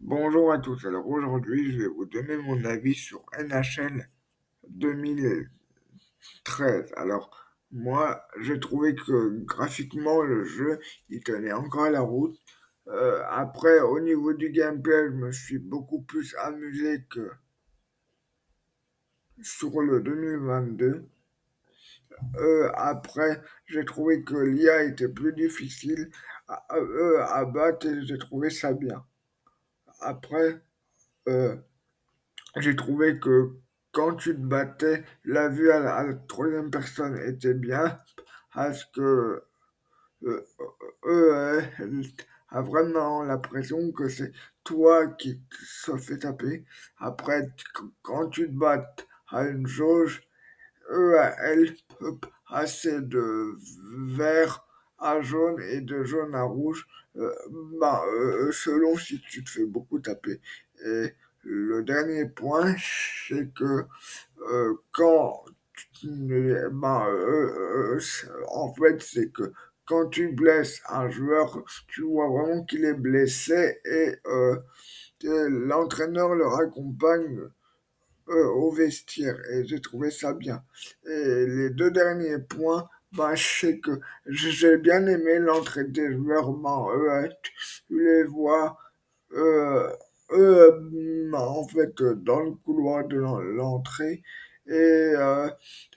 Bonjour à tous. Alors aujourd'hui, je vais vous donner mon avis sur NHL 2013. Alors moi, j'ai trouvé que graphiquement le jeu, il tenait encore la route. Euh, après, au niveau du gameplay, je me suis beaucoup plus amusé que sur le 2022. Euh, après, j'ai trouvé que l'IA était plus difficile à, à, à battre et j'ai trouvé ça bien. Après, euh, j'ai trouvé que quand tu te battais, la vue à la, troisième personne était bien parce que euh, euh, elle a vraiment l'impression que c'est toi qui se fait taper. Après, quand tu te bats à une jauge, eux, elle passer de vert à jaune et de jaune à rouge, euh, bah, euh, selon si tu te fais beaucoup taper. Et le dernier point, c'est que euh, quand bah, euh, en fait, c'est que quand tu blesses un joueur, tu vois vraiment qu'il est blessé et euh, l'entraîneur le raccompagne au vestiaire et j'ai trouvé ça bien. Et les deux derniers points, bah, c'est que j'ai bien aimé l'entrée des joueurs, bah, euh, tu les vois euh, euh, en fait dans le couloir de l'entrée. Et euh,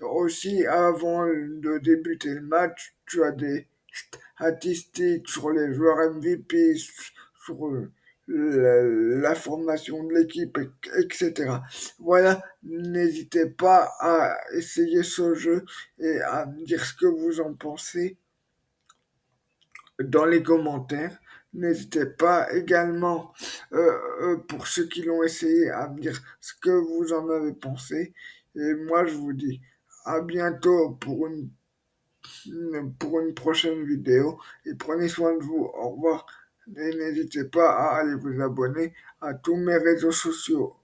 aussi avant de débuter le match, tu as des statistiques sur les joueurs MVP, sur euh, la, formation de l'équipe, etc. Voilà, n'hésitez pas à essayer ce jeu et à me dire ce que vous en pensez dans les commentaires. N'hésitez pas également, euh, euh, pour ceux qui l'ont essayé, à me dire ce que vous en avez pensé. Et moi, je vous dis à bientôt pour une, pour une prochaine vidéo. Et prenez soin de vous. Au revoir. N'hésitez pas à aller vous abonner à tous mes réseaux sociaux.